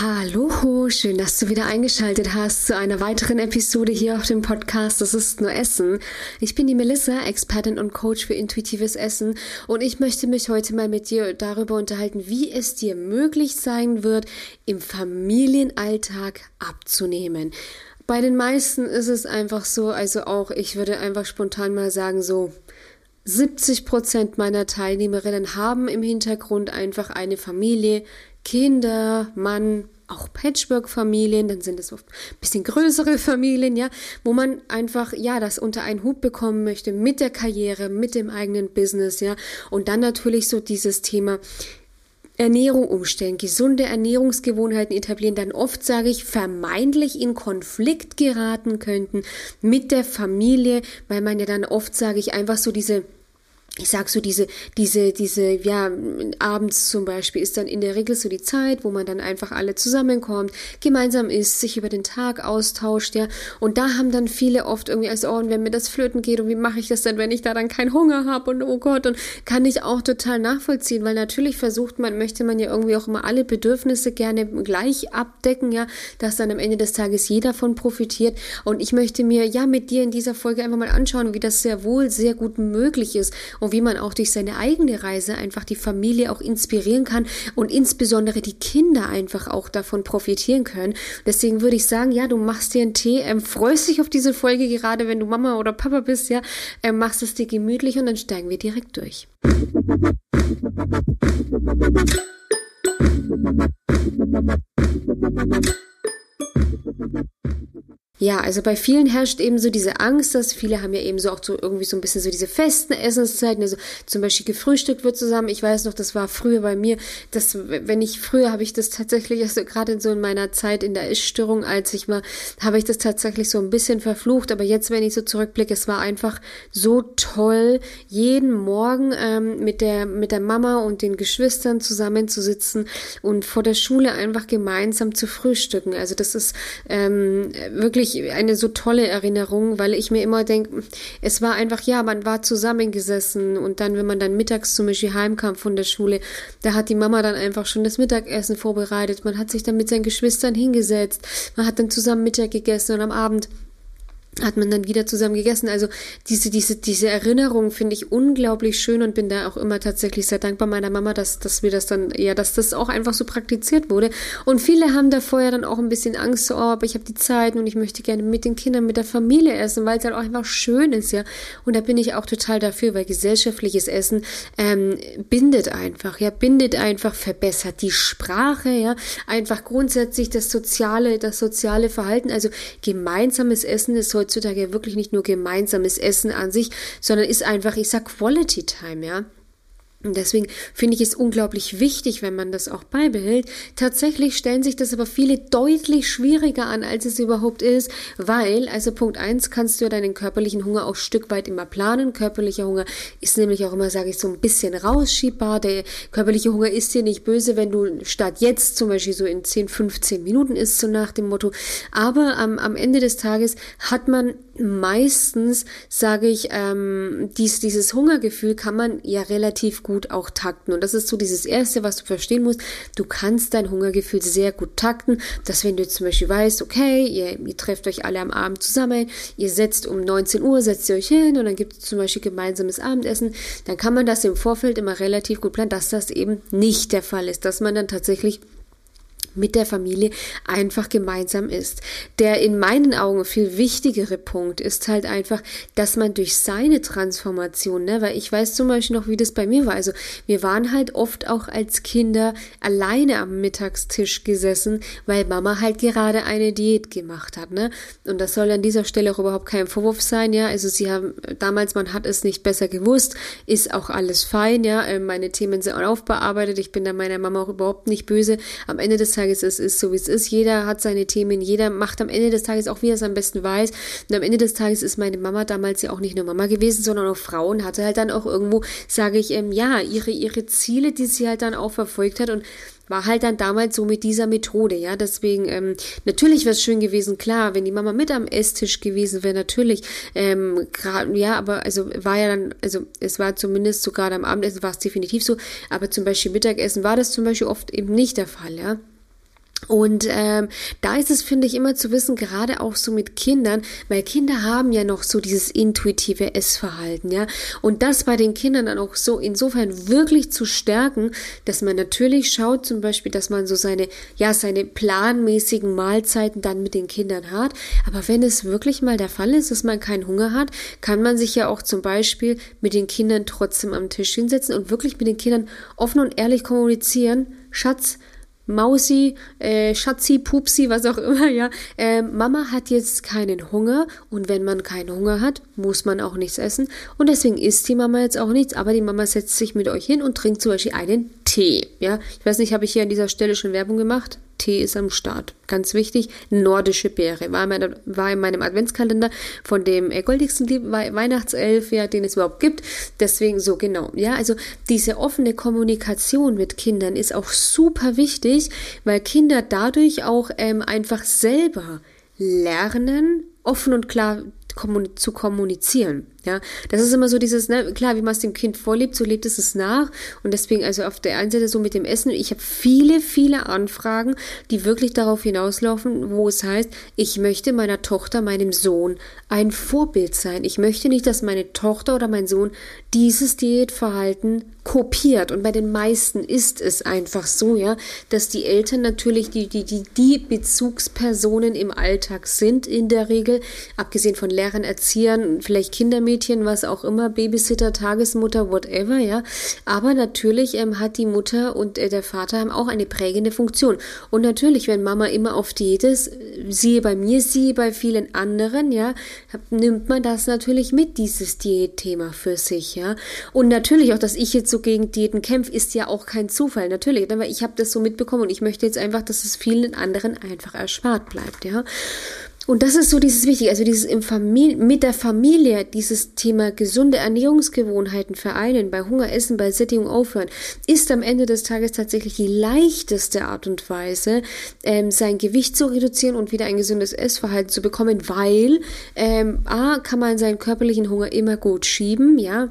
Hallo, schön, dass du wieder eingeschaltet hast zu einer weiteren Episode hier auf dem Podcast Das ist nur Essen. Ich bin die Melissa, Expertin und Coach für intuitives Essen und ich möchte mich heute mal mit dir darüber unterhalten, wie es dir möglich sein wird, im Familienalltag abzunehmen. Bei den meisten ist es einfach so, also auch, ich würde einfach spontan mal sagen, so 70 Prozent meiner Teilnehmerinnen haben im Hintergrund einfach eine Familie, Kinder, Mann, auch Patchwork-Familien, dann sind es oft ein bisschen größere Familien, ja, wo man einfach, ja, das unter einen Hut bekommen möchte mit der Karriere, mit dem eigenen Business, ja, und dann natürlich so dieses Thema, Ernährung umstellen, gesunde Ernährungsgewohnheiten etablieren, dann oft, sage ich, vermeintlich in Konflikt geraten könnten mit der Familie, weil man ja dann oft, sage ich, einfach so diese ich sag so diese, diese, diese, ja, abends zum Beispiel ist dann in der Regel so die Zeit, wo man dann einfach alle zusammenkommt, gemeinsam isst, sich über den Tag austauscht, ja. Und da haben dann viele oft irgendwie als, oh, und wenn mir das flöten geht und wie mache ich das denn, wenn ich da dann keinen Hunger habe und oh Gott, und kann ich auch total nachvollziehen, weil natürlich versucht man, möchte man ja irgendwie auch immer alle Bedürfnisse gerne gleich abdecken, ja, dass dann am Ende des Tages jeder von profitiert. Und ich möchte mir ja mit dir in dieser Folge einfach mal anschauen, wie das sehr wohl sehr gut möglich ist. Und und wie man auch durch seine eigene Reise einfach die Familie auch inspirieren kann und insbesondere die Kinder einfach auch davon profitieren können. Deswegen würde ich sagen, ja, du machst dir einen Tee, ähm, freust dich auf diese Folge gerade, wenn du Mama oder Papa bist, ja, ähm, machst es dir gemütlich und dann steigen wir direkt durch. Ja, also bei vielen herrscht eben so diese Angst, dass viele haben ja eben so auch so irgendwie so ein bisschen so diese festen Essenszeiten, also zum Beispiel gefrühstückt wird zusammen. Ich weiß noch, das war früher bei mir, dass wenn ich früher habe ich das tatsächlich, also gerade so in meiner Zeit in der Essstörung, als ich mal, habe ich das tatsächlich so ein bisschen verflucht. Aber jetzt, wenn ich so zurückblicke, es war einfach so toll, jeden Morgen ähm, mit der mit der Mama und den Geschwistern zusammenzusitzen und vor der Schule einfach gemeinsam zu frühstücken. Also das ist ähm, wirklich wirklich eine so tolle Erinnerung, weil ich mir immer denke, es war einfach, ja, man war zusammengesessen und dann, wenn man dann mittags zum Beispiel heimkam von der Schule, da hat die Mama dann einfach schon das Mittagessen vorbereitet. Man hat sich dann mit seinen Geschwistern hingesetzt, man hat dann zusammen Mittag gegessen und am Abend hat man dann wieder zusammen gegessen. Also diese, diese, diese Erinnerung finde ich unglaublich schön und bin da auch immer tatsächlich sehr dankbar meiner Mama, dass, dass wir das dann, ja, dass das auch einfach so praktiziert wurde. Und viele haben da vorher dann auch ein bisschen Angst, so, oh, aber ich habe die Zeit und ich möchte gerne mit den Kindern, mit der Familie essen, weil es halt auch einfach schön ist, ja. Und da bin ich auch total dafür, weil gesellschaftliches Essen ähm, bindet einfach, ja, bindet einfach, verbessert die Sprache, ja, einfach grundsätzlich das soziale, das soziale Verhalten. Also gemeinsames Essen ist heute heutzutage wirklich nicht nur gemeinsames Essen an sich, sondern ist einfach, ich sag Quality Time, ja. Und deswegen finde ich es unglaublich wichtig, wenn man das auch beibehält. Tatsächlich stellen sich das aber viele deutlich schwieriger an, als es überhaupt ist, weil, also Punkt eins kannst du ja deinen körperlichen Hunger auch Stück weit immer planen. Körperlicher Hunger ist nämlich auch immer, sage ich, so ein bisschen rausschiebbar. Der körperliche Hunger ist dir nicht böse, wenn du statt jetzt zum Beispiel so in 10, 15 Minuten isst, so nach dem Motto. Aber am, am Ende des Tages hat man meistens, sage ich, ähm, dies, dieses Hungergefühl kann man ja relativ gut auch takten. Und das ist so dieses Erste, was du verstehen musst. Du kannst dein Hungergefühl sehr gut takten, dass wenn du zum Beispiel weißt, okay, ihr, ihr trefft euch alle am Abend zusammen, ihr setzt um 19 Uhr, setzt ihr euch hin und dann gibt es zum Beispiel gemeinsames Abendessen, dann kann man das im Vorfeld immer relativ gut planen, dass das eben nicht der Fall ist, dass man dann tatsächlich mit der Familie einfach gemeinsam ist. Der in meinen Augen viel wichtigere Punkt ist halt einfach, dass man durch seine Transformation, ne, weil ich weiß zum Beispiel noch, wie das bei mir war. Also wir waren halt oft auch als Kinder alleine am Mittagstisch gesessen, weil Mama halt gerade eine Diät gemacht hat, ne? Und das soll an dieser Stelle auch überhaupt kein Vorwurf sein, ja. Also sie haben damals, man hat es nicht besser gewusst, ist auch alles fein, ja. Äh, meine Themen sind aufbearbeitet. Ich bin da meiner Mama auch überhaupt nicht böse. Am Ende des Tages es ist so, wie es ist. Jeder hat seine Themen, jeder macht am Ende des Tages auch, wie er es am besten weiß. Und am Ende des Tages ist meine Mama damals ja auch nicht nur Mama gewesen, sondern auch Frau und hatte halt dann auch irgendwo, sage ich, ähm, ja, ihre, ihre Ziele, die sie halt dann auch verfolgt hat und war halt dann damals so mit dieser Methode, ja. Deswegen, ähm, natürlich wäre es schön gewesen, klar, wenn die Mama mit am Esstisch gewesen wäre, natürlich. Ähm, grad, ja, aber also war ja dann, also es war zumindest so gerade am Abendessen war es definitiv so, aber zum Beispiel Mittagessen war das zum Beispiel oft eben nicht der Fall, ja. Und ähm, da ist es, finde ich, immer zu wissen, gerade auch so mit Kindern, weil Kinder haben ja noch so dieses intuitive Essverhalten, ja. Und das bei den Kindern dann auch so insofern wirklich zu stärken, dass man natürlich schaut, zum Beispiel, dass man so seine, ja, seine planmäßigen Mahlzeiten dann mit den Kindern hat. Aber wenn es wirklich mal der Fall ist, dass man keinen Hunger hat, kann man sich ja auch zum Beispiel mit den Kindern trotzdem am Tisch hinsetzen und wirklich mit den Kindern offen und ehrlich kommunizieren. Schatz, Mausi, äh, Schatzi, Pupsi, was auch immer, ja. Äh, Mama hat jetzt keinen Hunger und wenn man keinen Hunger hat, muss man auch nichts essen und deswegen isst die Mama jetzt auch nichts, aber die Mama setzt sich mit euch hin und trinkt zum Beispiel einen Tee, ja. Ich weiß nicht, habe ich hier an dieser Stelle schon Werbung gemacht? Tee ist am Start. Ganz wichtig, nordische Beere. War in, meiner, war in meinem Adventskalender von dem äh, goldigsten Weihnachtself, ja, den es überhaupt gibt. Deswegen so genau. Ja, also diese offene Kommunikation mit Kindern ist auch super wichtig, weil Kinder dadurch auch ähm, einfach selber lernen, offen und klar zu kommunizieren. Ja, das ist immer so dieses, ne, klar, wie man es dem Kind vorlebt, so lebt es es nach. Und deswegen, also auf der einen Seite so mit dem Essen, ich habe viele, viele Anfragen, die wirklich darauf hinauslaufen, wo es heißt, ich möchte meiner Tochter, meinem Sohn ein Vorbild sein. Ich möchte nicht, dass meine Tochter oder mein Sohn dieses Diätverhalten kopiert. Und bei den meisten ist es einfach so, ja, dass die Eltern natürlich die, die, die, die Bezugspersonen im Alltag sind in der Regel, abgesehen von Lehrern, Erziehern, vielleicht Kindermädchen, was auch immer, Babysitter, Tagesmutter, whatever, ja. Aber natürlich ähm, hat die Mutter und äh, der Vater haben auch eine prägende Funktion. Und natürlich, wenn Mama immer auf Diät ist, siehe bei mir, siehe bei vielen anderen, ja, nimmt man das natürlich mit, dieses Diätthema für sich, ja. Und natürlich auch, dass ich jetzt so gegen Diäten kämpfe, ist ja auch kein Zufall, natürlich. Aber ich habe das so mitbekommen und ich möchte jetzt einfach, dass es vielen anderen einfach erspart bleibt, ja. Und das ist so dieses Wichtige, also dieses im Familie, mit der Familie, dieses Thema gesunde Ernährungsgewohnheiten vereinen, bei Hunger essen, bei Sättigung aufhören, ist am Ende des Tages tatsächlich die leichteste Art und Weise, ähm, sein Gewicht zu reduzieren und wieder ein gesundes Essverhalten zu bekommen, weil ähm, A, kann man seinen körperlichen Hunger immer gut schieben, ja,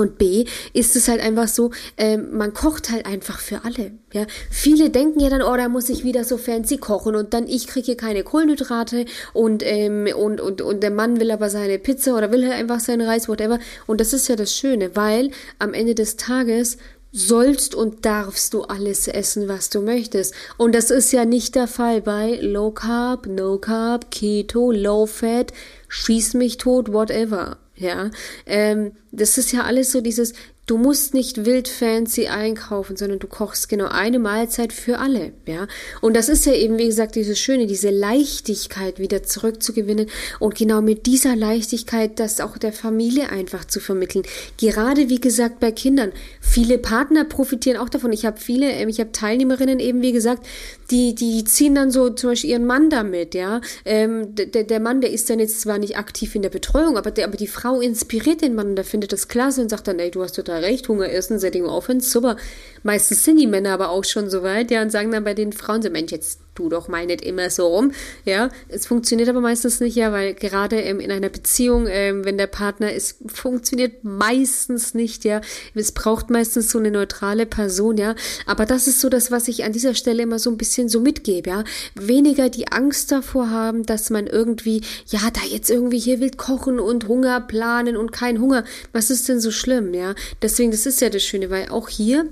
und B ist es halt einfach so, äh, man kocht halt einfach für alle. Ja, viele denken ja dann, oh, da muss ich wieder so fancy kochen und dann ich kriege hier keine Kohlenhydrate und ähm, und und und der Mann will aber seine Pizza oder will halt einfach seinen Reis, whatever. Und das ist ja das Schöne, weil am Ende des Tages sollst und darfst du alles essen, was du möchtest. Und das ist ja nicht der Fall bei Low Carb, No Carb, Keto, Low Fat, Schieß mich tot, whatever. Ja, ähm, das ist ja alles so dieses, Du musst nicht wild fancy einkaufen, sondern du kochst genau eine Mahlzeit für alle, ja. Und das ist ja eben, wie gesagt, dieses Schöne, diese Leichtigkeit wieder zurückzugewinnen und genau mit dieser Leichtigkeit das auch der Familie einfach zu vermitteln. Gerade, wie gesagt, bei Kindern. Viele Partner profitieren auch davon. Ich habe viele, ähm, ich habe Teilnehmerinnen eben, wie gesagt, die, die ziehen dann so zum Beispiel ihren Mann damit, ja. Ähm, der, der Mann, der ist dann jetzt zwar nicht aktiv in der Betreuung, aber, der, aber die Frau inspiriert den Mann, der findet das klasse und sagt dann, ey, du hast total recht, Hunger essen, Sättigung aufhören, super. Meistens sind die Männer aber auch schon so weit, ja, und sagen dann bei den Frauen so, Mensch, jetzt tu doch mal nicht immer so rum, ja. Es funktioniert aber meistens nicht, ja, weil gerade ähm, in einer Beziehung, ähm, wenn der Partner ist, funktioniert meistens nicht, ja. Es braucht meistens so eine neutrale Person, ja. Aber das ist so das, was ich an dieser Stelle immer so ein bisschen so mitgebe, ja. Weniger die Angst davor haben, dass man irgendwie, ja, da jetzt irgendwie hier wild kochen und Hunger planen und kein Hunger. Was ist denn so schlimm, ja? Deswegen, das ist ja das Schöne, weil auch hier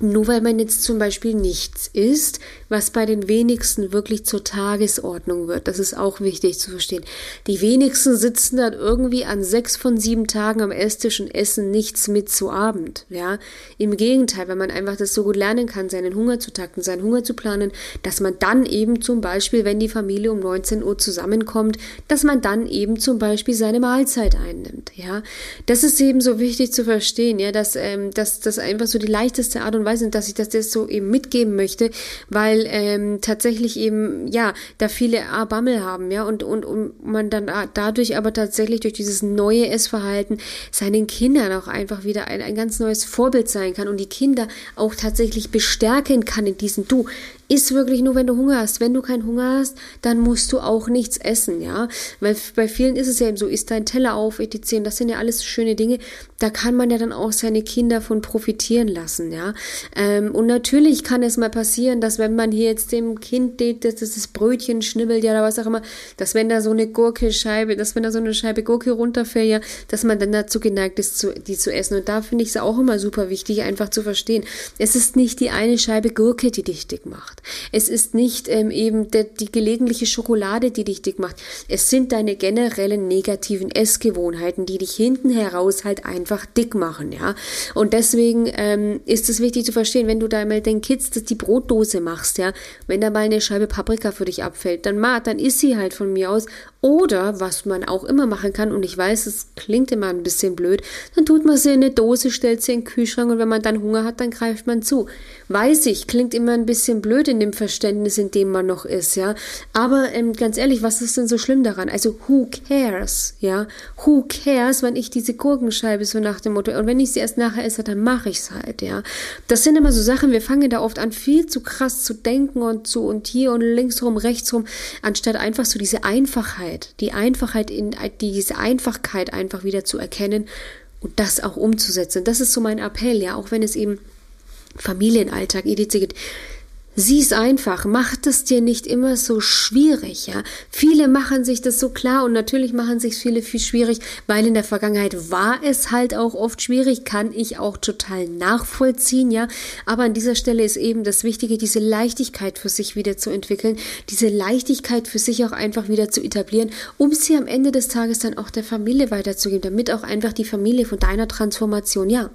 nur weil man jetzt zum Beispiel nichts isst, was bei den wenigsten wirklich zur Tagesordnung wird. Das ist auch wichtig zu verstehen. Die wenigsten sitzen dann irgendwie an sechs von sieben Tagen am Esstisch und essen nichts mit zu Abend. Ja, im Gegenteil, wenn man einfach das so gut lernen kann, seinen Hunger zu takten, seinen Hunger zu planen, dass man dann eben zum Beispiel, wenn die Familie um 19 Uhr zusammenkommt, dass man dann eben zum Beispiel seine Mahlzeit einnimmt. Ja, das ist eben so wichtig zu verstehen. Ja, dass ähm, dass das einfach so die leichteste Art und Weise ist, dass ich das jetzt so eben mitgeben möchte, weil weil ähm, tatsächlich eben, ja, da viele A-Bammel haben, ja, und, und, und man dann dadurch aber tatsächlich durch dieses neue Essverhalten seinen Kindern auch einfach wieder ein, ein ganz neues Vorbild sein kann und die Kinder auch tatsächlich bestärken kann in diesem, du, Iss wirklich nur, wenn du Hunger hast. Wenn du keinen Hunger hast, dann musst du auch nichts essen, ja. Weil bei vielen ist es ja eben so, isst dein Teller auf, etc. Das sind ja alles schöne Dinge. Da kann man ja dann auch seine Kinder von profitieren lassen, ja. Ähm, und natürlich kann es mal passieren, dass wenn man hier jetzt dem Kind das, das Brötchen schnibbelt, ja, oder was auch immer, dass wenn da so eine Gurke-Scheibe, dass wenn da so eine Scheibe Gurke runterfällt, ja, dass man dann dazu geneigt ist, zu, die zu essen. Und da finde ich es auch immer super wichtig, einfach zu verstehen. Es ist nicht die eine Scheibe Gurke, die dich dick macht. Es ist nicht ähm, eben de, die gelegentliche Schokolade, die dich dick macht. Es sind deine generellen negativen Essgewohnheiten, die dich hinten heraus halt einfach dick machen, ja. Und deswegen ähm, ist es wichtig zu verstehen, wenn du da mal den Kids die Brotdose machst, ja, wenn da mal eine Scheibe Paprika für dich abfällt, dann ma, dann isst sie halt von mir aus oder, was man auch immer machen kann, und ich weiß, es klingt immer ein bisschen blöd, dann tut man sie in eine Dose, stellt sie in den Kühlschrank und wenn man dann Hunger hat, dann greift man zu. Weiß ich, klingt immer ein bisschen blöd in dem Verständnis, in dem man noch ist, ja. Aber ähm, ganz ehrlich, was ist denn so schlimm daran? Also, who cares, ja? Who cares, wenn ich diese Gurkenscheibe so nach dem Motto, und wenn ich sie erst nachher esse, dann mache ich es halt, ja. Das sind immer so Sachen, wir fangen da oft an, viel zu krass zu denken und zu und hier und links rum, rechts rum, anstatt einfach so diese Einfachheit Einfachheit, die Einfachheit in diese Einfachkeit einfach wieder zu erkennen und das auch umzusetzen. Das ist so mein Appell, ja, auch wenn es eben Familienalltag, EDC geht. Sieh es einfach, mach es dir nicht immer so schwierig, ja. Viele machen sich das so klar und natürlich machen sich viele viel schwierig, weil in der Vergangenheit war es halt auch oft schwierig, kann ich auch total nachvollziehen, ja. Aber an dieser Stelle ist eben das Wichtige, diese Leichtigkeit für sich wieder zu entwickeln, diese Leichtigkeit für sich auch einfach wieder zu etablieren, um sie am Ende des Tages dann auch der Familie weiterzugeben, damit auch einfach die Familie von deiner Transformation, ja,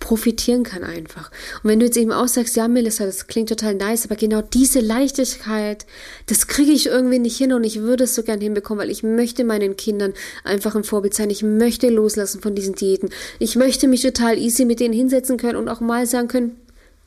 profitieren kann einfach. Und wenn du jetzt eben auch sagst, ja, Melissa, das klingt total nice, aber genau diese Leichtigkeit, das kriege ich irgendwie nicht hin und ich würde es so gern hinbekommen, weil ich möchte meinen Kindern einfach ein Vorbild sein. Ich möchte loslassen von diesen Diäten. Ich möchte mich total easy mit denen hinsetzen können und auch mal sagen können,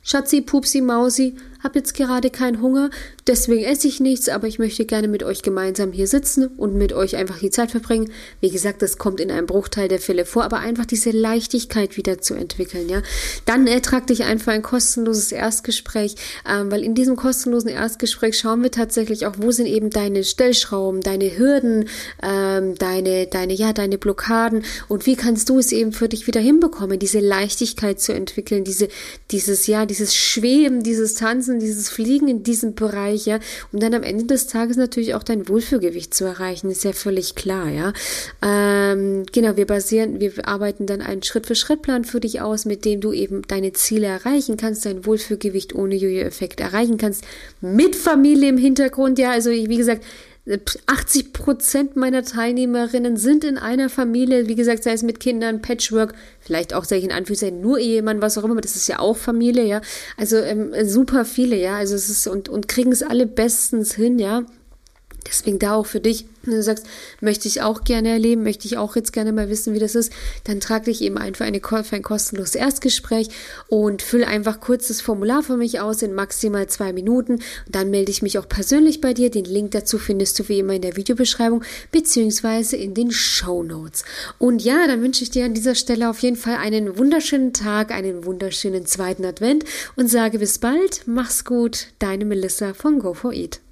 Schatzi, Pupsi, Mausi, hab jetzt gerade keinen Hunger, deswegen esse ich nichts, aber ich möchte gerne mit euch gemeinsam hier sitzen und mit euch einfach die Zeit verbringen. Wie gesagt, das kommt in einem Bruchteil der Fälle vor, aber einfach diese Leichtigkeit wieder zu entwickeln, ja. Dann ertrag dich einfach ein kostenloses Erstgespräch, ähm, weil in diesem kostenlosen Erstgespräch schauen wir tatsächlich auch, wo sind eben deine Stellschrauben, deine Hürden, ähm, deine, deine, ja, deine Blockaden und wie kannst du es eben für dich wieder hinbekommen, diese Leichtigkeit zu entwickeln, diese, dieses, ja, dieses Schweben, dieses Tanzen, dieses Fliegen in diesem Bereich, ja, um dann am Ende des Tages natürlich auch dein Wohlfühlgewicht zu erreichen, ist ja völlig klar, ja. Ähm, genau, wir basieren, wir arbeiten dann einen Schritt-für-Schritt-Plan für dich aus, mit dem du eben deine Ziele erreichen kannst, dein Wohlfühlgewicht ohne Jojo-Effekt erreichen kannst, mit Familie im Hintergrund, ja, also wie gesagt, 80 Prozent meiner Teilnehmerinnen sind in einer Familie, wie gesagt, sei es mit Kindern, Patchwork, vielleicht auch, sage ich in Anführungszeichen, nur Ehemann, was auch immer, das ist ja auch Familie, ja. Also ähm, super viele, ja. Also es ist und, und kriegen es alle bestens hin, ja. Deswegen da auch für dich, wenn du sagst, möchte ich auch gerne erleben, möchte ich auch jetzt gerne mal wissen, wie das ist, dann trag dich eben ein für, eine, für ein kostenloses Erstgespräch und fülle einfach kurz das Formular für mich aus in maximal zwei Minuten. Und dann melde ich mich auch persönlich bei dir. Den Link dazu findest du wie immer in der Videobeschreibung beziehungsweise in den Show Notes. Und ja, dann wünsche ich dir an dieser Stelle auf jeden Fall einen wunderschönen Tag, einen wunderschönen zweiten Advent und sage bis bald, mach's gut, deine Melissa von Go4Eat.